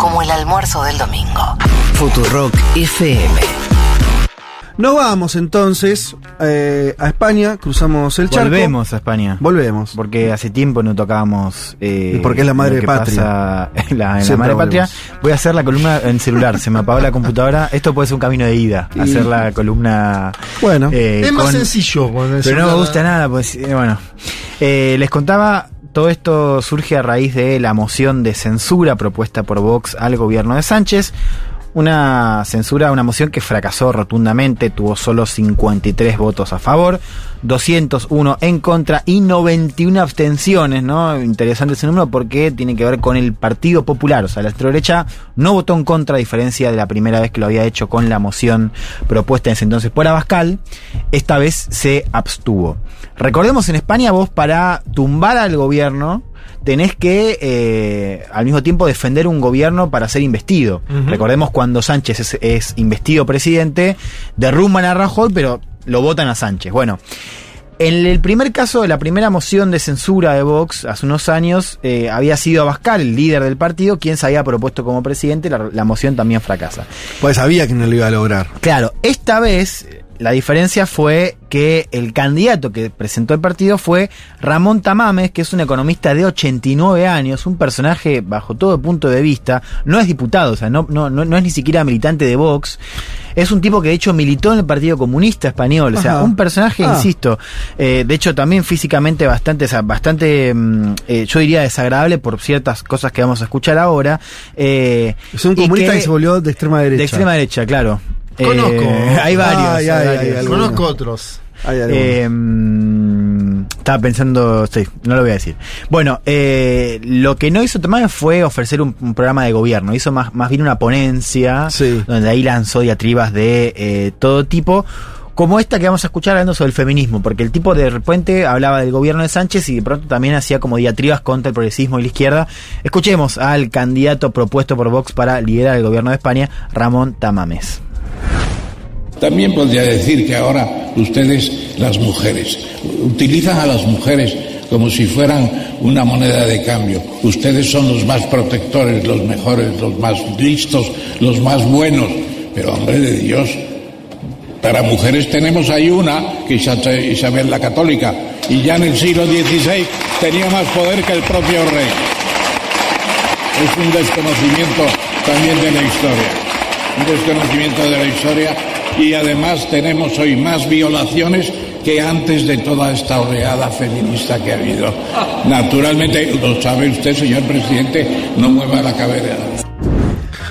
como el almuerzo del domingo. Futurock FM. Nos vamos entonces eh, a España, cruzamos el charco. Volvemos a España. Volvemos. Porque hace tiempo no tocábamos. Eh, Y porque es la madre lo que patria. pasa en la, en la madre patria. Voy a hacer la columna en celular. Se me apagó la computadora. Esto puede ser un camino de ida. Y- Hacer la columna. Bueno. eh, es más con- sencillo con Pero no me gusta nada, pues eh, bueno. Eh, les contaba, todo esto surge a raíz de la moción de censura propuesta por Vox al gobierno de Sánchez. Una censura, una moción que fracasó rotundamente, tuvo solo 53 votos a favor, 201 en contra y 91 abstenciones, ¿no? Interesante ese número porque tiene que ver con el Partido Popular, o sea, la extrema-derecha no votó en contra, a diferencia de la primera vez que lo había hecho con la moción propuesta en ese entonces por Abascal, esta vez se abstuvo. Recordemos en España vos para tumbar al gobierno tenés que eh, al mismo tiempo defender un gobierno para ser investido. Recordemos cuando Sánchez es, es investido presidente, derrumban a Rajoy, pero lo votan a Sánchez. Bueno, en el primer caso de la primera moción de censura de Vox, hace unos años, eh, había sido Abascal, el líder del partido, quien se había propuesto como presidente, la, la moción también fracasa. Pues sabía que no lo iba a lograr. Claro, esta vez eh, la diferencia fue que el candidato que presentó el partido fue Ramón Tamames, que es un economista de 89 años, un personaje bajo todo punto de vista, no es diputado, o sea, no, no, no, no es ni siquiera militante de Vox, es un tipo que de hecho militó en el Partido Comunista Español, o sea, un personaje, Ah. insisto, eh, de hecho también físicamente bastante, o sea, bastante, mm, eh, yo diría desagradable por ciertas cosas que vamos a escuchar ahora. eh, Es un comunista que, se volvió de extrema derecha. de extrema derecha, claro. Conozco. Eh, hay varios. Ay, hay varios. Conozco otros. Hay algunos. Eh, estaba pensando, sí, no lo voy a decir. Bueno, eh, lo que no hizo Tomás fue ofrecer un, un programa de gobierno, hizo más, más bien una ponencia, Sí. donde ahí lanzó diatribas de eh, todo tipo. Como esta que vamos a escuchar hablando sobre el feminismo, porque el tipo de repente hablaba del gobierno de Sánchez y de pronto también hacía como diatribas contra el progresismo y la izquierda. Escuchemos al candidato propuesto por Vox para liderar el gobierno de España, Ramón Tamames. También podría decir que ahora ustedes, las mujeres, utilizan a las mujeres como si fueran una moneda de cambio. Ustedes son los más protectores, los mejores, los más listos, los más buenos. Pero hombre de Dios, para mujeres tenemos ahí una, que Isabel la Católica, y ya en el siglo XVI tenía más poder que el propio rey. Es un desconocimiento también de la historia, un desconocimiento de la historia y además tenemos hoy más violaciones que antes de toda esta oleada feminista que ha habido. Naturalmente, lo sabe usted, señor presidente, no mueva la cabeza.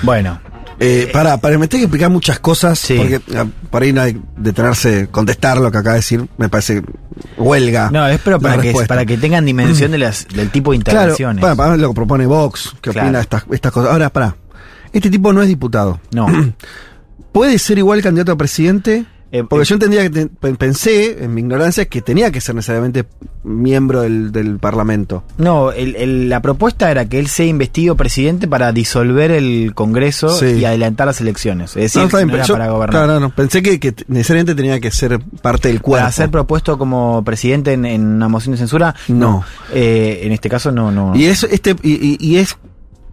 Bueno, Eh, para, para me tengo que explicar muchas cosas, Sí. porque para ir a detenerse, contestar lo que acaba de decir, me parece huelga. No, es pero para que, para que tengan dimensión de las, del tipo de Claro, intervenciones. para, para lo que propone Vox, que Claro. opina de estas, estas cosas. Ahora, para, este tipo no es diputado. No. ¿Puede ser igual candidato a presidente? Eh, Porque eh, yo entendía que te- pe- pensé, en mi ignorancia, que tenía que ser necesariamente miembro del, del Parlamento. No, el- el- la propuesta era que él sea investido presidente para disolver el Congreso Sí. y adelantar las elecciones. Es decir, No, bien, no era yo- para gobernar. claro, no, pensé que, necesariamente tenía que ser parte del cuerpo. Para ser propuesto como presidente en, en una moción de censura, No. Eh, en este caso no, no. Y es este y, y- y es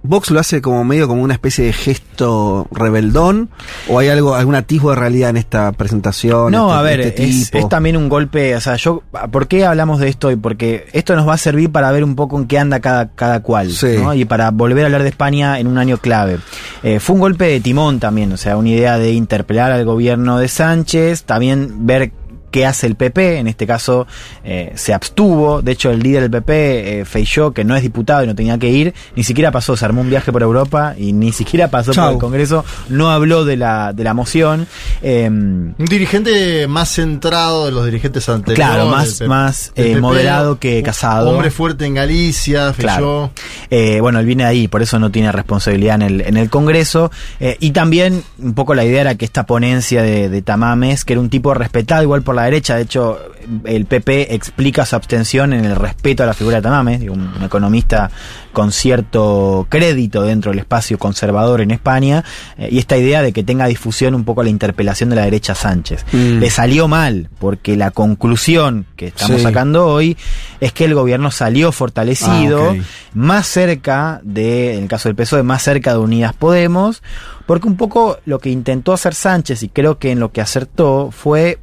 Vox lo hace como medio como una especie de gesto rebeldón o hay algo algún atisbo de realidad en esta presentación. No, este- a ver, este es, también un golpe, o sea, yo, ¿por qué hablamos de esto? Porque esto nos va a servir para ver un poco en qué anda cada, cada cual, Sí. ¿no? Y para volver a hablar de España en un año clave. Eh, fue un golpe de timón también, o sea, una idea de interpelar al gobierno de Sánchez, también ver qué hace el PP, en este caso eh, se abstuvo, de hecho el líder del PP, eh, que no es diputado y no tenía que ir, ni siquiera pasó, se armó un viaje por Europa y ni siquiera pasó Chau. por el Congreso, no habló de la, de la moción. eh, Un dirigente más centrado de los dirigentes anteriores. Claro, más- del más, del eh, PP, moderado que Casado. Hombre fuerte en Galicia, Claro. Feijóo. Eh, bueno, él viene de ahí, por eso no tiene responsabilidad en el, en el Congreso. Eh, y también, un poco la idea era que esta ponencia de, de Tamames, que era un tipo respetado igual por la derecha. De hecho, el PP explica su abstención en el respeto a la figura de Tamame, un, un economista con cierto crédito dentro del espacio conservador en España, eh, y esta idea de que tenga difusión un poco la interpelación de la derecha Sánchez. Mm. Le salió mal, porque la conclusión que estamos Sí. sacando hoy es que el gobierno salió fortalecido, Ah, más cerca de, en el caso del PSOE, más cerca de Unidas Podemos, porque un poco lo que intentó hacer Sánchez, y creo que en lo que acertó, fue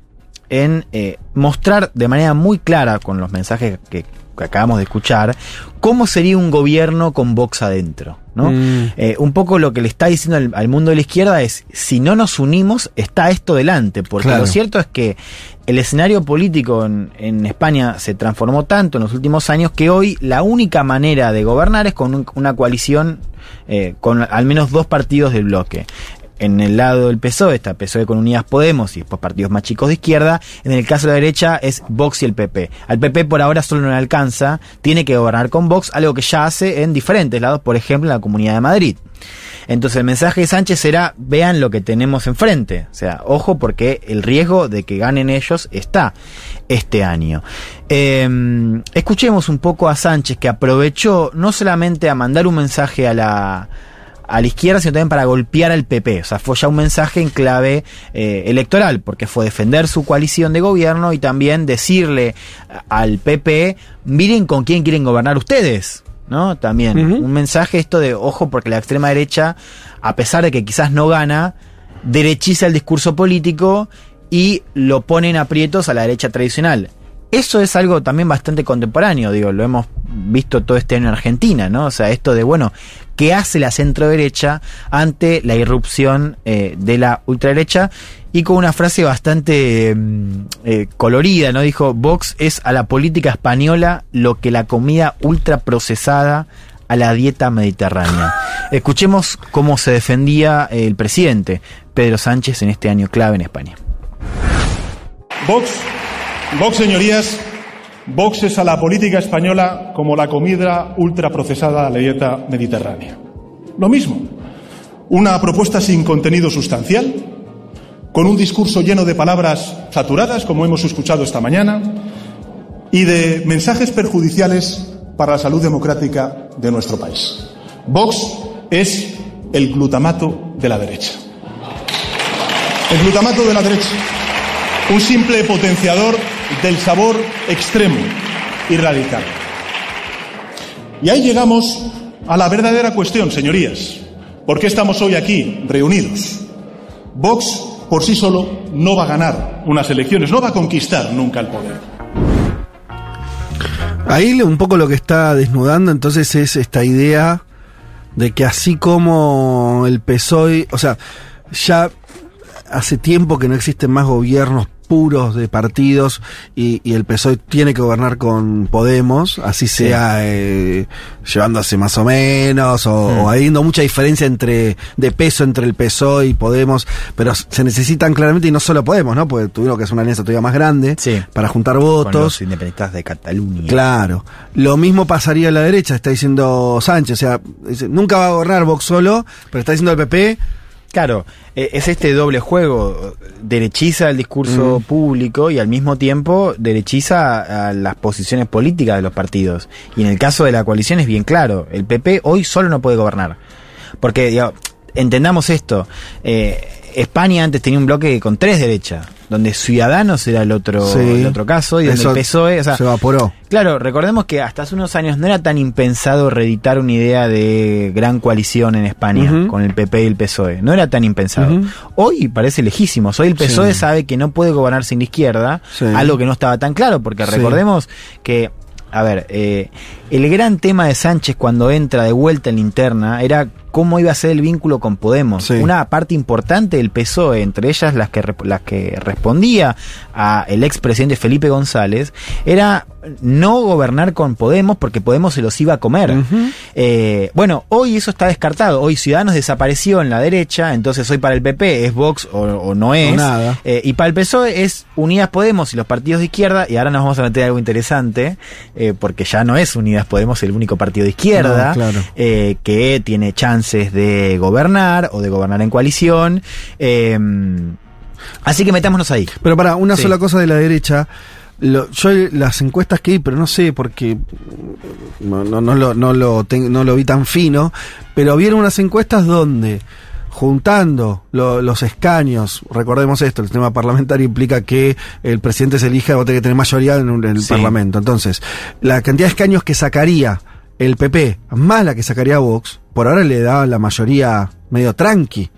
en eh, mostrar de manera muy clara con los mensajes que, que acabamos de escuchar, cómo sería un gobierno con Vox adentro. ¿no? Mm. Eh, un poco lo que le está diciendo al, al mundo de la izquierda es, si no nos unimos, está esto delante, porque Claro. lo cierto es que el escenario político en, en España se transformó tanto en los últimos años que hoy la única manera de gobernar es con un- una coalición eh, con al menos dos partidos del bloque. En el lado del PSOE está PSOE con Unidas Podemos y después partidos más chicos de izquierda. En el caso de la derecha es Vox y el PP. Al PP por ahora solo no le alcanza, tiene que gobernar con Vox, algo que ya hace en diferentes lados, por ejemplo en la Comunidad de Madrid. Entonces el mensaje de Sánchez será, vean lo que tenemos enfrente. O sea, ojo porque el riesgo de que ganen ellos está este año. Eh, escuchemos un poco a Sánchez que aprovechó no solamente a mandar un mensaje a la, a la izquierda, sino también para golpear al PP. O sea, fue ya un mensaje en clave eh, electoral, porque fue defender su coalición de gobierno y también decirle al PP, miren con quién quieren gobernar ustedes. ¿No? También un mensaje esto de ojo porque la extrema derecha, a pesar de que quizás no gana, derechiza el discurso político y lo pone en aprietos a la derecha tradicional. Eso es algo también bastante contemporáneo, digo, lo hemos visto todo este año en Argentina, ¿no? O sea, esto de, bueno, ¿qué hace la centro derecha ante la irrupción eh, de la ultraderecha? Y con una frase bastante mm, eh, colorida, ¿no? Dijo, Vox es a la política española lo que la comida ultraprocesada a la dieta mediterránea. Escuchemos cómo se defendía el presidente Pedro Sánchez en este año clave en España. Vox, Vox, señorías, Vox es a la política española como la comida ultraprocesada a la dieta mediterránea. Lo mismo, una propuesta sin contenido sustancial, con un discurso lleno de palabras saturadas, como hemos escuchado esta mañana, y de mensajes perjudiciales para la salud democrática de nuestro país. Vox es el glutamato de la derecha. El glutamato de la derecha un simple potenciador del sabor extremo y radical. Y ahí llegamos a la verdadera cuestión, señorías. ¿Por qué estamos hoy aquí reunidos? Vox por sí solo no va a ganar unas elecciones, no va a conquistar nunca el poder. Ahí un poco lo que está desnudando entonces es esta idea de que así como el PSOE, o sea, ya hace tiempo que no existen más gobiernos puros de partidos y, y el PSOE tiene que gobernar con Podemos, así sea eh, llevándose más o menos o, o habiendo mucha diferencia entre de peso entre el PSOE y Podemos, pero se necesitan claramente y no solo Podemos, ¿no? Porque tuvieron que hacer una alianza todavía más grande Sí. para juntar Con votos. los independentistas de Cataluña. Claro. Lo mismo pasaría a la derecha, está diciendo Sánchez. O sea, dice, nunca va a gobernar Vox solo, pero está diciendo el PP. Claro, eh, es este doble juego. Derechiza el discurso público y al mismo tiempo derechiza a las posiciones políticas de los partidos. Y en el caso de la coalición es bien claro. El PP hoy solo no puede gobernar. Porque, digamos, entendamos esto. eh, España antes tenía un bloque con tres derechas, donde Ciudadanos era el otro, Sí. el otro caso y donde el PSOE... o sea, se evaporó. Claro, recordemos que hasta hace unos años no era tan impensado reeditar una idea de gran coalición en España con el PP y el PSOE. No era tan impensado. Hoy parece lejísimo. Hoy el PSOE Sí. sabe que no puede gobernar sin la izquierda, Sí. algo que no estaba tan claro, porque recordemos que, a ver, eh, el gran tema de Sánchez cuando entra de vuelta en la interna era cómo iba a ser el vínculo con Podemos. Sí. Una parte importante del PSOE, entre ellas las que, las que respondía a el expresidente Felipe González, era no gobernar con Podemos porque Podemos se los iba a comer. Eh, bueno, hoy eso está descartado. Hoy Ciudadanos desapareció en la derecha, entonces hoy para el PP es Vox o, o no es. nada. Eh, y para el PSOE es Unidas Podemos y los partidos de izquierda. Y ahora nos vamos a meter algo interesante, eh, porque ya no es Unidas Podemos el único partido de izquierda No, claro. que tiene chances de gobernar o de gobernar en coalición. Eh, Así que metámonos ahí. Pero para, una Sí. sola cosa de la derecha. Lo- yo las encuestas que vi, pero no sé porque no, no, no lo, no, lo ten- no lo vi tan fino, pero vieron unas encuestas donde juntando lo- los escaños, recordemos esto, el sistema parlamentario implica que el presidente se elija, vos tenés que tener mayoría en, un- en el Sí. parlamento. Entonces, la cantidad de escaños que sacaría el PP, más la que sacaría Vox, por ahora le da la mayoría medio tranqui.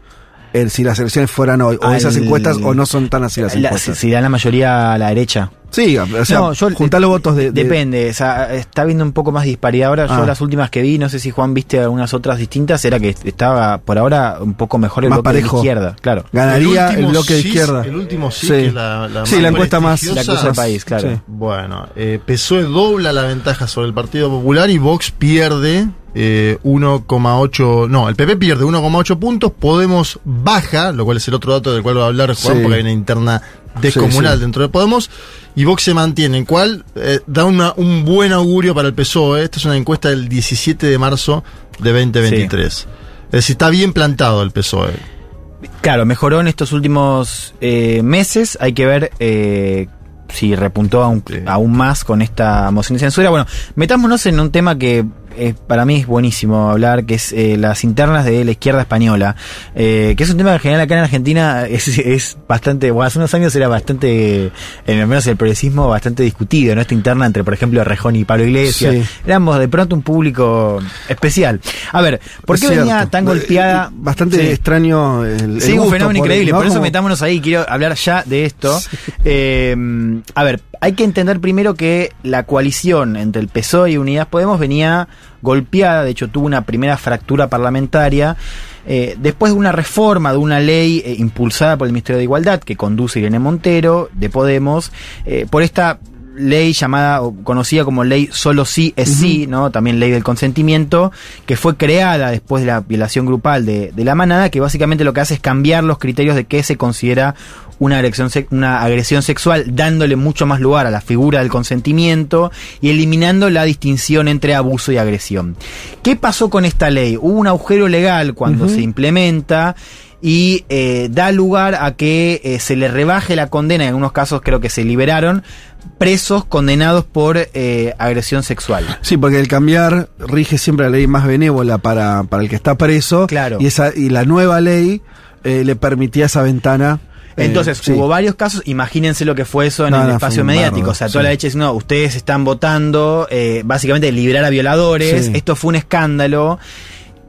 eh, si las elecciones fueran hoy, o Al- esas encuestas, o no son tan así las La- si, encuestas. si dan la mayoría a la derecha. Sí, o sea, No, yo- juntar los votos de, de- Depende, o sea, está viendo un poco más disparidad ahora. Yo Ah. las últimas que vi, no sé si Juan viste algunas otras distintas, era que estaba por ahora un poco mejor el Más bloque de parejo. izquierda, claro. Ganaría el, bloque de izquierda. El último sí, Sí. que es la, la Sí, más la encuesta más- prestigiosa. La que usa el país, claro. Sí. Bueno, eh, PSOE dobla la ventaja sobre el Partido Popular y Vox pierde eh, 1,8. No, el PP pierde 1,8 puntos. Podemos baja, lo cual es el otro dato del cual va a hablar Juan, Sí. porque hay una interna descomunal Sí, sí. dentro de Podemos. Y Vox se mantiene, en cual eh, da una- un buen augurio para el PSOE. Esta es una encuesta del 17 de marzo de 2023. Es decir, está bien plantado el PSOE. Claro, mejoró en estos últimos eh, meses. Hay que ver eh, si repuntó aún, aún más con esta moción de censura. Bueno, metámonos en un tema que eh, para mí es buenísimo hablar, que es eh, las internas de la izquierda española, eh, que es un tema que en general acá en Argentina es, es bastante, bueno, hace unos años era bastante, en al menos el progresismo, bastante discutido, ¿no? Esta interna entre, por ejemplo, Rejón y Pablo Iglesias. Sí. Éramos de pronto un público especial. A ver, ¿por qué venía tan Eh, golpeada? eh, Bastante Sí. extraño el, el Sí, un fenómeno por- increíble. ¿no? Por eso Como- metámonos ahí. Quiero hablar ya de esto. Eh, a ver, hay que entender primero que la coalición entre el PSOE y Unidas Podemos venía golpeada. De hecho, tuvo una primera fractura parlamentaria. eh, después de una reforma de una ley eh, impulsada por el Ministerio de Igualdad que conduce Irene Montero de Podemos, eh, por esta ley llamada o conocida como ley solo sí es sí, ¿no? También ley del consentimiento, que fue creada después de la violación grupal de, de la manada, que básicamente lo que hace es cambiar los criterios de qué se considera una agresión, una agresión sexual, dándole mucho más lugar a la figura del consentimiento y eliminando la distinción entre abuso y agresión. ¿Qué pasó con esta ley? Hubo un agujero legal cuando se implementa y eh, da lugar a que eh, se le rebaje la condena, en algunos casos creo que se liberaron, presos condenados por eh, agresión sexual. Sí, porque el cambiar rige siempre la ley más benévola para, para el que está preso. Claro. Y, esa, y la nueva ley eh, le permitía esa ventana. Eh, Entonces, sí. hubo varios casos, imagínense lo que fue eso en No, el no, espacio mediático. o sea, sí. toda la leche diciendo, no, ustedes están votando, eh, básicamente liberar a violadores, Sí. esto fue un escándalo.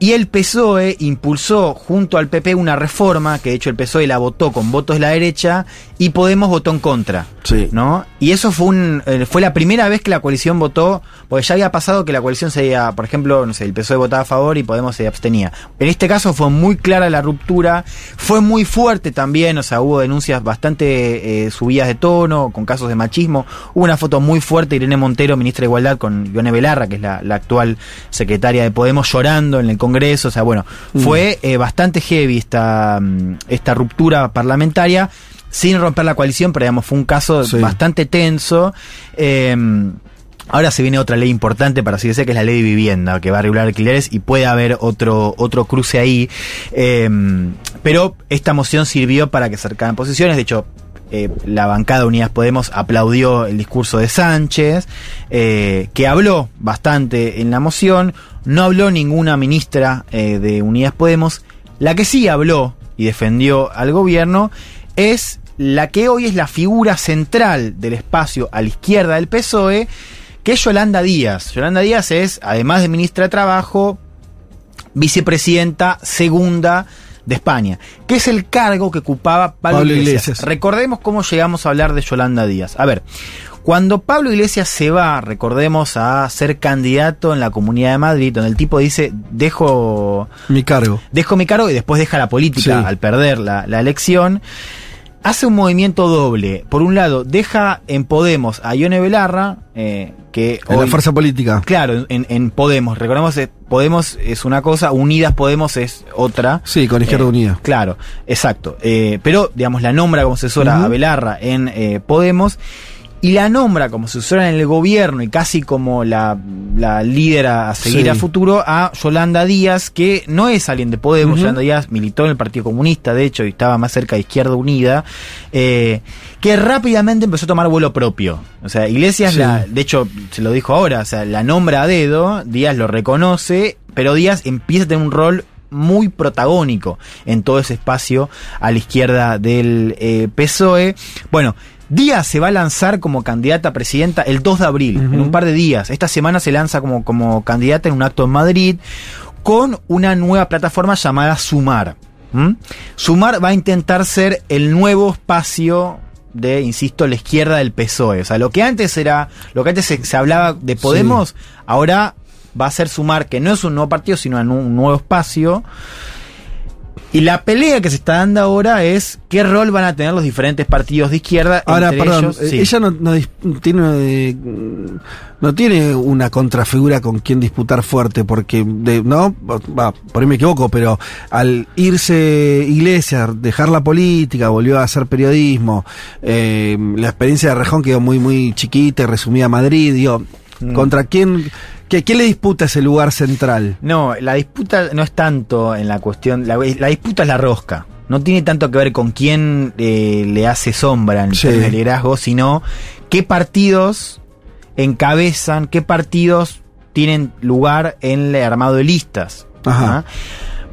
Y el PSOE impulsó junto al PP una reforma, que de hecho el PSOE la votó con votos de la derecha, y Podemos votó en contra. Sí. ¿no? Y eso fue un eh, fue la primera vez que la coalición votó, porque ya había pasado que la coalición se por ejemplo, no sé, el PSOE votaba a favor y Podemos se abstenía. En este caso fue muy clara la ruptura, fue muy fuerte también, o sea, hubo denuncias bastante eh, subidas de tono, con casos de machismo. Hubo una foto muy fuerte de Irene Montero, ministra de Igualdad, con Ione Belarra, que es la, la actual secretaria de Podemos, llorando en el Congreso. O sea, bueno, fue eh, bastante heavy esta, mm, esta ruptura parlamentaria sin romper la coalición, pero digamos, fue un caso Sí. bastante tenso. Eh, ahora se viene otra ley importante, para así decir, que es la ley de vivienda, que va a regular alquileres y puede haber otro, otro cruce ahí. Eh, pero esta moción sirvió para que acercaran posiciones. De hecho, eh, la bancada de Unidas Podemos aplaudió el discurso de Sánchez, eh, que habló bastante en la moción. No habló ninguna ministra eh, de Unidas Podemos. La que sí habló y defendió al gobierno es la que hoy es la figura central del espacio a la izquierda del PSOE, que es Yolanda Díaz. Yolanda Díaz es, además de ministra de Trabajo, vicepresidenta segunda de España, que es el cargo que ocupaba Pablo, Pablo Iglesias. Iglesias. Recordemos cómo llegamos a hablar de Yolanda Díaz. A ver, cuando Pablo Iglesias se va, recordemos, a ser candidato en la Comunidad de Madrid, donde el tipo dice, dejo Mi cargo. dejo mi cargo y después deja la política Sí. al perder la, la elección. Hace un movimiento doble. Por un lado, deja en Podemos a Ione Belarra, eh, que En la fuerza política. Claro, en, en Podemos. Recordemos que Podemos es una cosa, Unidas Podemos es otra. Sí, con Izquierda Eh, Unida. Claro, exacto. Eh, pero, digamos, la nombra como asesora Ujú. a Belarra en eh, Podemos. Y la nombra como sucesora en el gobierno y casi como la, la líder a, seguir Sí. a futuro a Yolanda Díaz, que no es alguien de Podemos, Yolanda Díaz militó en el Partido Comunista, de hecho, y estaba más cerca de Izquierda Unida, eh, que rápidamente empezó a tomar vuelo propio. O sea, Iglesias, Sí. la, de hecho, se lo dijo ahora, o sea, la nombra a dedo, Díaz lo reconoce, pero Díaz empieza a tener un rol muy protagónico en todo ese espacio a la izquierda del eh, PSOE. Bueno, Díaz se va a lanzar como candidata a presidenta el 2 de abril, en un par de días. Esta semana se lanza como, como candidata en un acto en Madrid con una nueva plataforma llamada Sumar. Sumar va a intentar ser el nuevo espacio de, insisto, la izquierda del PSOE. O sea, lo que antes era, lo que antes se, se hablaba de Podemos, ahora va a ser Sumar, que no es un nuevo partido, sino un nuevo espacio. Y la pelea que se está dando ahora es qué rol van a tener los diferentes partidos de izquierda. Ahora, entre perdón, ellos, eh, sí. ella no, no tiene, eh, no tiene una contrafigura con quien disputar fuerte, porque, de, no, va, por ahí me equivoco, pero al irse Iglesias, dejar la política, volvió a hacer periodismo, eh, la experiencia de Rejón quedó muy, muy chiquita y resumida a Madrid, digo, Mm. ¿contra quién, qué, quién le disputa ese lugar central? No, la disputa no es tanto en la cuestión, la, la disputa es la rosca. No tiene tanto que ver con quién eh, le hace sombra en Sí. de liderazgo, sino qué partidos encabezan, qué partidos tienen lugar en el armado de listas. Ajá. ¿ah?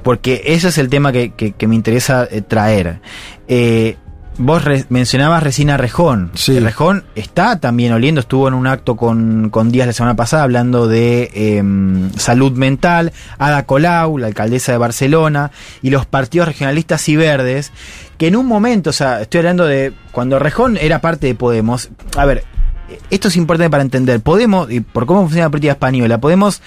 Porque ese es el tema que, que- que me interesa eh, traer. Eh, vos re- mencionabas recién a Rejón. Sí. Rejón está también oliendo, estuvo en un acto con, con Díaz la semana pasada hablando de em, salud mental. Ada Colau, la alcaldesa de Barcelona, y los partidos regionalistas y verdes, que en un momento, o sea, estoy hablando de cuando Rejón era parte de Podemos. A ver, esto es importante para entender. Podemos, y por cómo funciona la política española, Podemos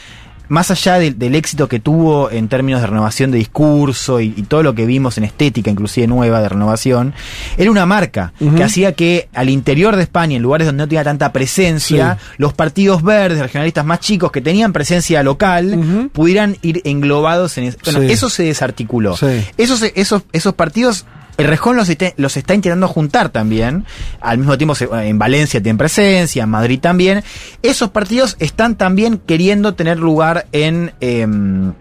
más allá de- del éxito que tuvo en términos de renovación de discurso y, y todo lo que vimos en estética, inclusive nueva de renovación, era una marca que hacía que al interior de España, en lugares donde no tenía tanta presencia, los partidos verdes, regionalistas más chicos que tenían presencia local, pudieran ir englobados en eso. Bueno, Sí. eso se desarticuló. Sí. Esos, esos, esos partidos, el Rejón los, está- los está intentando juntar también. Al mismo tiempo, se- en Valencia tienen presencia, en Madrid también. Esos partidos están también queriendo tener lugar en. em,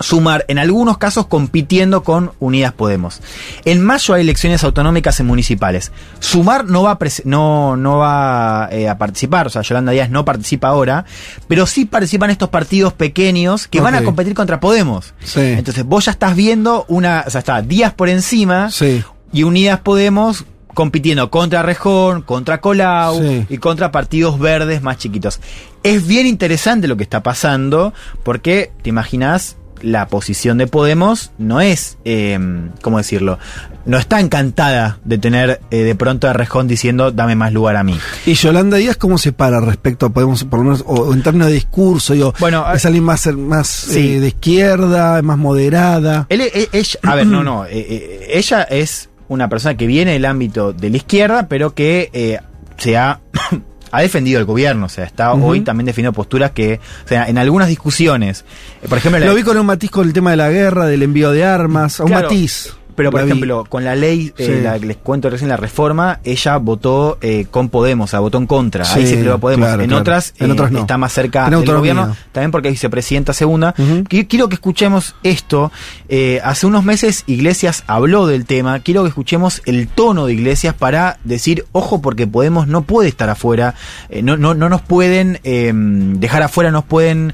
Sumar, en algunos casos compitiendo con Unidas Podemos. En mayo hay elecciones autonómicas y municipales. Sumar no va a, no, no va eh, a participar, o sea, Yolanda Díaz no participa ahora, pero sí participan estos partidos pequeños que van a competir contra Podemos. Sí. Entonces vos ya estás viendo una, o sea, está Díaz por encima Sí. Y Unidas Podemos compitiendo contra Rejón, contra Colau Sí. y contra partidos verdes más chiquitos. Es bien interesante lo que está pasando porque, te imaginas, la posición de Podemos no es, eh, ¿cómo decirlo? No está encantada de tener eh, de pronto a Rejón diciendo dame más lugar a mí. ¿Y Yolanda Díaz cómo se para respecto a Podemos, por lo menos, o, en términos de discurso? Digo, Bueno, ¿Es a- alguien más, más Sí. eh, de izquierda, más moderada? Él- él- ella, a ver, no, no. eh, eh, ella es una persona que viene del ámbito de la izquierda, pero que eh, se ha, ha defendido el gobierno. O sea, está hoy también definiendo posturas que, o sea, en algunas discusiones, eh, por ejemplo, la- Lo vi con un matiz con el tema de la guerra, del envío de armas, un Claro, matiz. Pero, por La vi. ejemplo, con la ley, eh, la que les cuento recién, la reforma, ella votó eh, con Podemos, o sea, votó en contra. Ahí Sí, se peleó a Podemos. claro, en claro. otras, En eh, otras no. está más cerca del gobierno, también porque es vicepresidenta segunda. Quiero que escuchemos esto. Eh, hace unos meses Iglesias habló del tema. Quiero que escuchemos el tono de Iglesias para decir, ojo, porque Podemos no puede estar afuera. no, no, no nos pueden eh, dejar afuera, nos pueden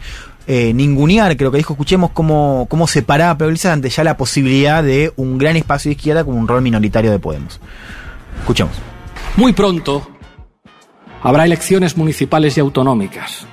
eh, ningunear, creo que dijo, escuchemos cómo, cómo se paraba ante ya la posibilidad de un gran espacio de izquierda como un rol minoritario de Podemos. Escuchemos. Muy pronto habrá elecciones municipales y autonómicas.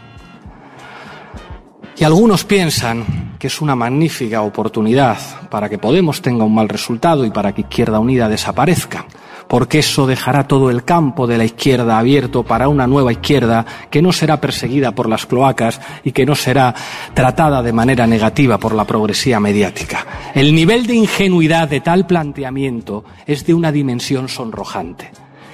Y algunos piensan que es una magnífica oportunidad para que Podemos tenga un mal resultado y para que Izquierda Unida desaparezca, porque eso dejará todo el campo de la izquierda abierto para una nueva izquierda que no será perseguida por las cloacas y que no será tratada de manera negativa por la progresía mediática. El nivel de ingenuidad de tal planteamiento es de una dimensión sonrojante.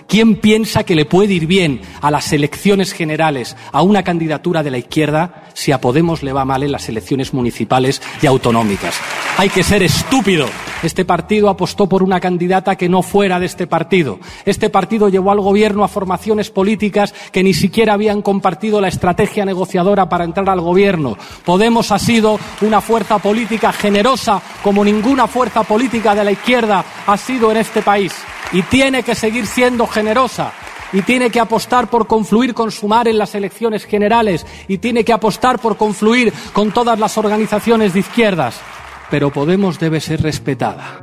¿Quién piensa que le puede ir bien a las elecciones generales a una candidatura de la izquierda si a Podemos le va mal en las elecciones municipales y autonómicas? Hay que ser estúpido Este partido apostó por una candidata que no fuera de este partido. Este partido llevó al gobierno a formaciones políticas que ni siquiera habían compartido la estrategia negociadora para entrar al gobierno. Podemos ha sido una fuerza política generosa como ninguna fuerza política de la izquierda ha sido en este país. Y tiene que seguir siendo generosa y tiene que apostar por confluir con Sumar en las elecciones generales y tiene que apostar por confluir con todas las organizaciones de izquierdas. Pero Podemos debe ser respetada.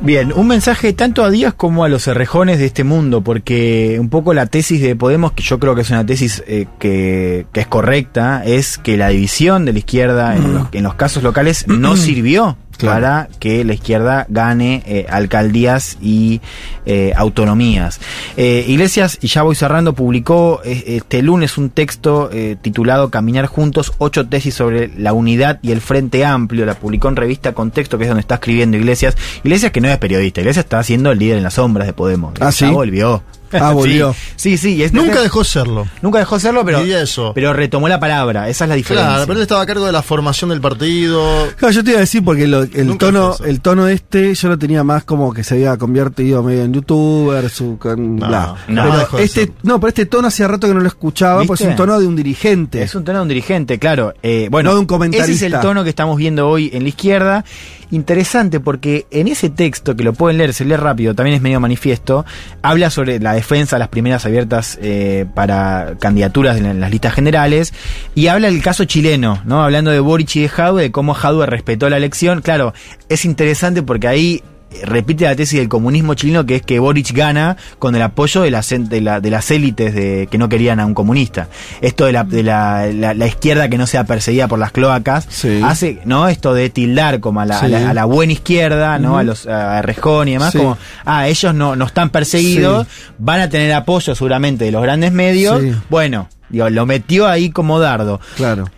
Bien, un mensaje tanto a Díaz como a los cerrejones de este mundo, porque un poco la tesis de Podemos, que yo creo que es una tesis eh, que, que es correcta, es que la división de la izquierda en los, en los casos locales no sirvió Claro. para que la izquierda gane eh, alcaldías y eh, autonomías. Eh, Iglesias, y ya voy cerrando, publicó eh, este lunes un texto eh, titulado Caminar Juntos, ocho tesis sobre la unidad y el Frente Amplio. La publicó en revista Contexto, que es donde está escribiendo Iglesias. Iglesias que no es periodista, Iglesias está siendo el líder en las sombras de Podemos. Ah, Ya ¿sí? volvió. Ah, volvió. Sí, sí. es- Nunca dejó serlo. Nunca dejó serlo, pero, eso. pero retomó la palabra. Esa es la diferencia. Claro, pero él estaba a cargo de la formación del partido. Claro, yo te iba a decir porque lo- el tono, el tono este yo lo tenía más como que se había convertido medio en youtuber, su con No, bla. no, Pero este, no, pero este tono hacía rato que no lo escuchaba, pues es ¿Viste? un tono de un dirigente. Es un tono de un dirigente, claro. Eh, bueno, No de un comentarista. ese es el tono que estamos viendo hoy en la izquierda. Interesante porque en ese texto, que lo pueden leer, se lee rápido, también es medio manifiesto, habla sobre la defensa de las primeras abiertas eh, para candidaturas en las listas generales y habla del caso chileno, ¿no? Hablando de Boric y de Jadwe, de cómo Jadwe respetó la elección. Claro, es interesante porque ahí repite la tesis del comunismo chileno que es que Boric gana con el apoyo de las, de la- de las élites de, que no querían a un comunista. Esto de, la, de la, la- la izquierda que no sea perseguida por las cloacas Sí. hace no esto de tildar como a la, a la- Sí. a la buena izquierda, ¿no? A los a Rejón y demás, Sí. como, ah, ellos no, no están perseguidos, van a tener apoyo seguramente de los grandes medios. Bueno, digo, lo metió ahí como dardo. Claro.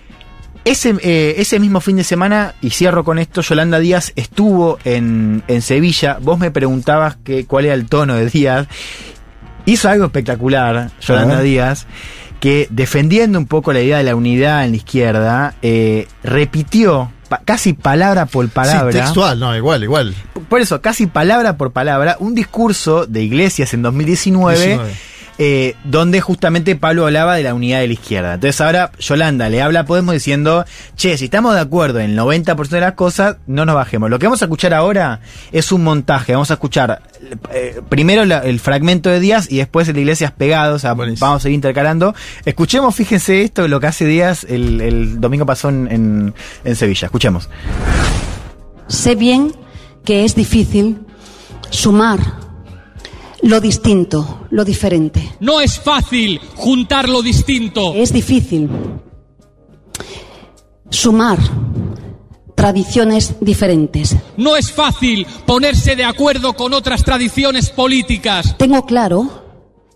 Ese, eh, ese mismo fin de semana, y cierro con esto, Yolanda Díaz estuvo en, en Sevilla. Vos me preguntabas que, cuál era el tono de Díaz. Hizo algo espectacular, Yolanda. Díaz, que defendiendo un poco la idea de la unidad en la izquierda, eh, repitió pa- casi palabra por palabra. Sí, textual, no, igual, igual. Por eso, casi palabra por palabra, un discurso de Iglesias en 2019, 19. Eh, donde justamente Pablo hablaba de la unidad de la izquierda. Entonces ahora Yolanda le habla a Podemos diciendo, che, si estamos de acuerdo en el 90% de las cosas, no nos bajemos. Lo que vamos a escuchar ahora es un montaje. Vamos a escuchar eh, primero la- el fragmento de Díaz y después el de Iglesias pegado. O sea, Buenísimo. vamos a ir intercalando. Escuchemos, fíjense esto, lo que hace Díaz el, el domingo pasó en, en- en Sevilla. Escuchemos. Sé bien que es difícil sumar lo distinto, lo diferente. No es fácil juntar lo distinto. Es difícil sumar tradiciones diferentes. No es fácil ponerse de acuerdo con otras tradiciones políticas. Tengo claro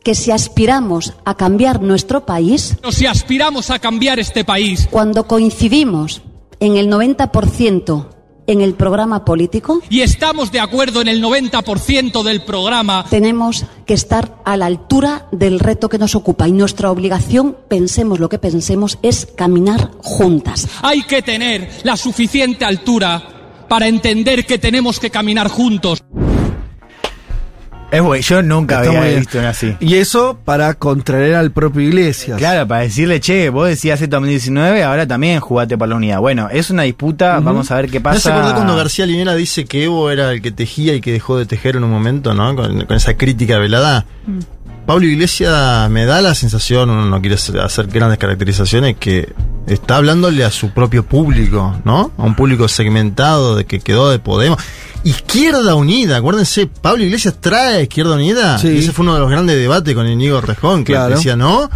que si aspiramos a cambiar nuestro país, Pero si aspiramos a cambiar este país cuando coincidimos en el 90% en el programa político, y estamos de acuerdo en el 90% del programa, tenemos que estar a la altura del reto que nos ocupa y nuestra obligación, pensemos lo que pensemos, es caminar juntas. hay que tener la suficiente altura para entender que tenemos que caminar juntos. Es bueno, yo nunca Está había visto una así. Y eso para contraer al propio Iglesias. Claro, para decirle, che, vos decías esto en 2019, ahora también jugate por la unidad. Bueno, es una disputa, vamos a ver qué ¿No se pasa. acordó cuando García Linera dice que Evo era el que tejía y que dejó de tejer en un momento, ¿no? Con, con esa crítica velada. Pablo Iglesias me da la sensación, uno no quiere hacer grandes caracterizaciones, que está hablándole a su propio público, ¿no? A un público segmentado de que quedó de Podemos. Izquierda Unida, acuérdense, Pablo Iglesias trae a Izquierda Unida. Sí. Y ese fue uno de los grandes debates con Íñigo Rejón, que Claro. decía, no,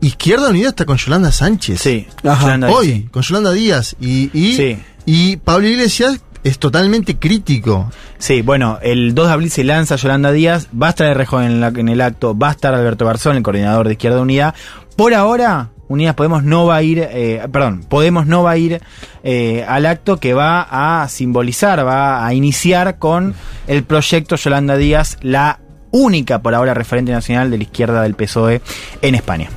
Izquierda Unida está con Yolanda Sánchez. Sí, Ajá. Yolanda Hoy, con Yolanda Díaz. Y, y, Sí. y Pablo Iglesias es totalmente crítico. Sí, bueno, el 2 de abril se lanza Yolanda Díaz, va a estar el Rejón en, la- en el acto, va a estar Alberto Garzón, el coordinador de Izquierda Unida. Por ahora, Unidas Podemos no va a ir, eh, perdón, Podemos no va a ir eh, al acto que va a simbolizar, va a iniciar con el proyecto Yolanda Díaz, la única por ahora referente nacional de la izquierda del PSOE en España.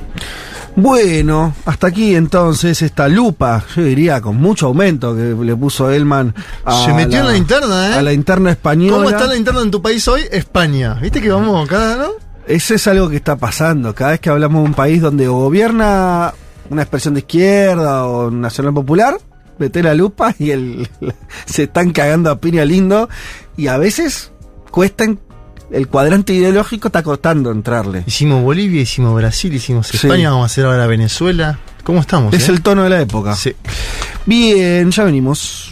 Bueno, hasta aquí entonces esta lupa, yo diría con mucho aumento que le puso Elman a Se metió en la interna, ¿eh? A la interna española. ¿Cómo está la interna en tu país hoy? España. ¿Viste que vamos cada, no? Eso es algo que está pasando. Cada vez que hablamos de un país donde gobierna una expresión de izquierda o nacional popular, mete la lupa y el, se están cagando a piña lindo. Y a veces cuestan. El cuadrante ideológico está costando entrarle. Hicimos Bolivia, hicimos Brasil, hicimos Sí. España, vamos a hacer ahora Venezuela. ¿Cómo estamos? Es eh? el tono de la época. Sí. Bien, ya venimos.